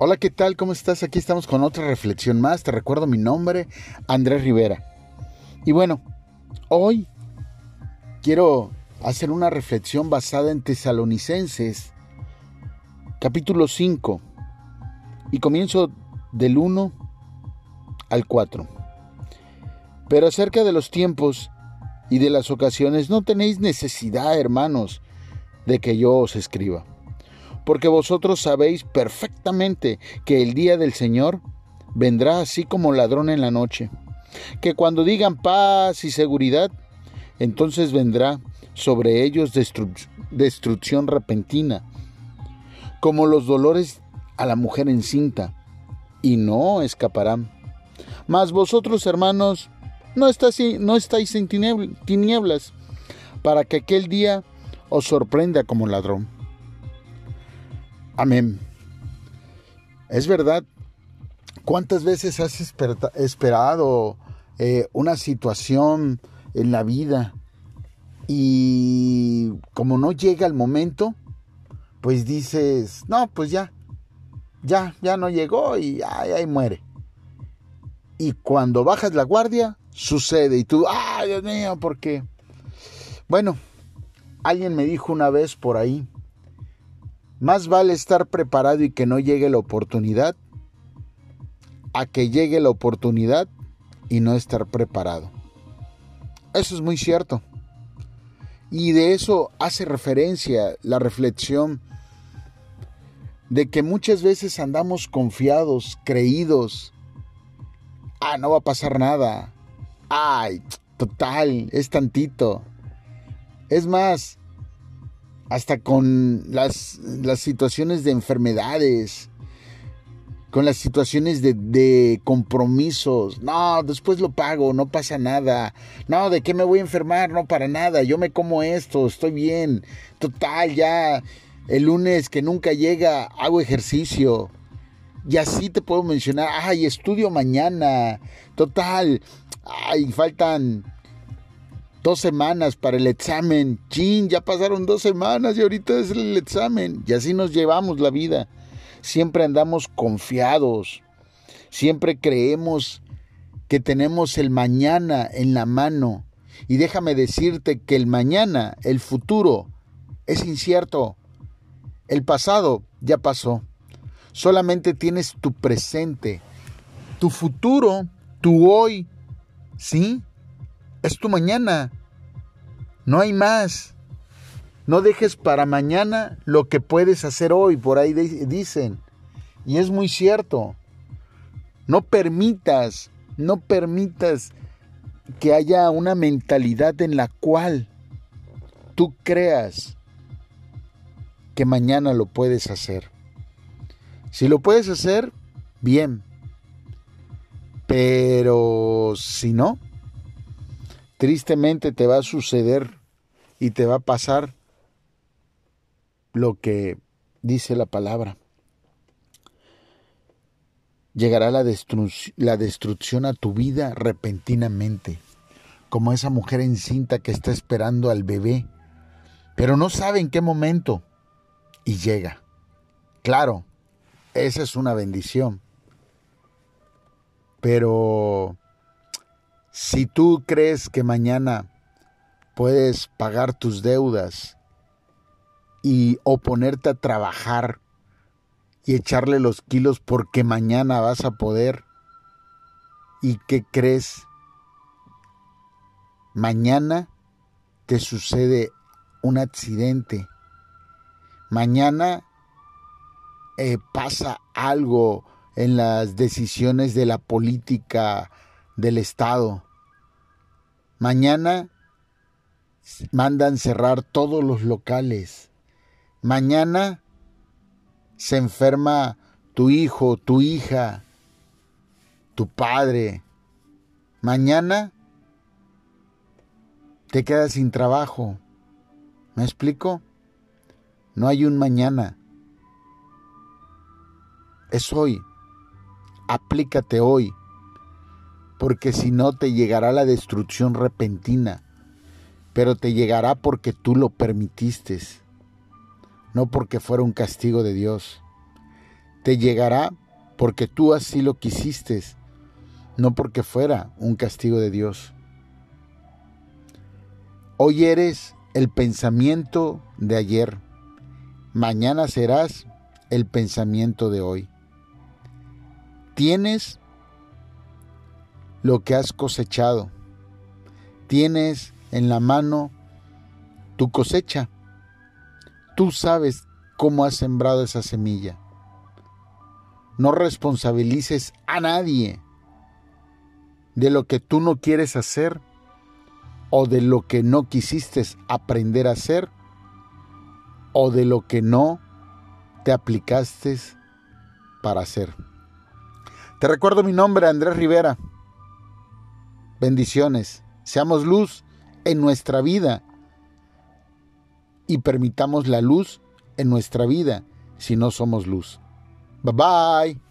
Hola, ¿qué tal? ¿Cómo estás? Aquí estamos con otra reflexión más. Te recuerdo mi nombre, Andrés Rivera. Y bueno, hoy quiero hacer una reflexión basada en Tesalonicenses, capítulo 5, y comienzo del 1 al 4. Pero acerca de los tiempos y de las ocasiones, no tenéis necesidad, hermanos, de que yo os escriba porque vosotros sabéis perfectamente que el día del Señor vendrá así como ladrón en la noche, que cuando digan paz y seguridad, entonces vendrá sobre ellos destrucción repentina, como los dolores a la mujer encinta, y no escaparán. Mas vosotros, hermanos, no, no estáis en tinieblas, para que aquel día os sorprenda como ladrón. Amén. Es verdad. ¿Cuántas veces has esperado eh, una situación en la vida y como no llega el momento, pues dices, no, pues ya, ya, ya no llegó y ahí muere. Y cuando bajas la guardia, sucede y tú, ay Dios mío, ¿por qué? Bueno, alguien me dijo una vez por ahí, más vale estar preparado y que no llegue la oportunidad a que llegue la oportunidad y no estar preparado. Eso es muy cierto. Y de eso hace referencia la reflexión de que muchas veces andamos confiados, creídos. Ah, no va a pasar nada. Ay, total, es tantito. Es más, hasta con las, situaciones de enfermedades, con las situaciones de, de, compromisos. No, después lo pago, no pasa nada. No, ¿de qué me voy a enfermar? No, para nada. Yo me como esto, estoy bien. Total, ya el lunes que nunca llega, hago ejercicio. Y así te puedo mencionar, ay, estudio mañana. Total, ay, faltan dos semanas para el examen. Chin, ya pasaron dos semanas y ahorita es el examen. Y así nos llevamos la vida. Siempre andamos confiados. Siempre creemos que tenemos el mañana en la mano. Y déjame decirte que el mañana, el futuro, es incierto. El pasado ya pasó. Solamente tienes tu presente. Tu futuro, tu hoy, ¿sí? Es tu mañana. No hay más. No dejes para mañana lo que puedes hacer hoy, por ahí dicen. Y es muy cierto. No permitas, no permitas que haya una mentalidad en la cual tú creas que mañana lo puedes hacer. Si lo puedes hacer, bien. Pero si no, tristemente te va a suceder y te va a pasar lo que dice la palabra. Llegará la, la destrucción a tu vida repentinamente, como esa mujer encinta que está esperando al bebé, pero no sabe en qué momento y llega. Claro, esa es una bendición. Pero si tú crees que mañana puedes pagar tus deudas y o ponerte a trabajar y echarle los kilos porque mañana vas a poder, ¿y qué crees? Mañana te sucede un accidente. Mañana eh, pasa algo en las decisiones de la política del Estado. Mañana mandan cerrar todos los locales. Mañana se enferma tu hijo, tu hija, tu padre. Mañana te quedas sin trabajo. ¿Me explico? No hay un mañana. Es hoy. Aplícate hoy porque si no te llegará la destrucción repentina, pero te llegará porque tú lo permitiste, no porque fuera un castigo de Dios. te llegará porque tú así lo quisiste, no porque fuera un castigo de Dios. Hoy eres el pensamiento de ayer, mañana serás el pensamiento de hoy. Tienes lo que has cosechado, tienes en la mano tu cosecha. Tú sabes cómo has sembrado esa semilla. No responsabilices a nadie de lo que tú no quieres hacer o de lo que no quisiste aprender a hacer o de lo que no te aplicaste para hacer. Te recuerdo mi nombre, Andrés Rivera. Bendiciones. Seamos luz en nuestra vida y permitamos la luz en nuestra vida si no somos luz. Bye bye.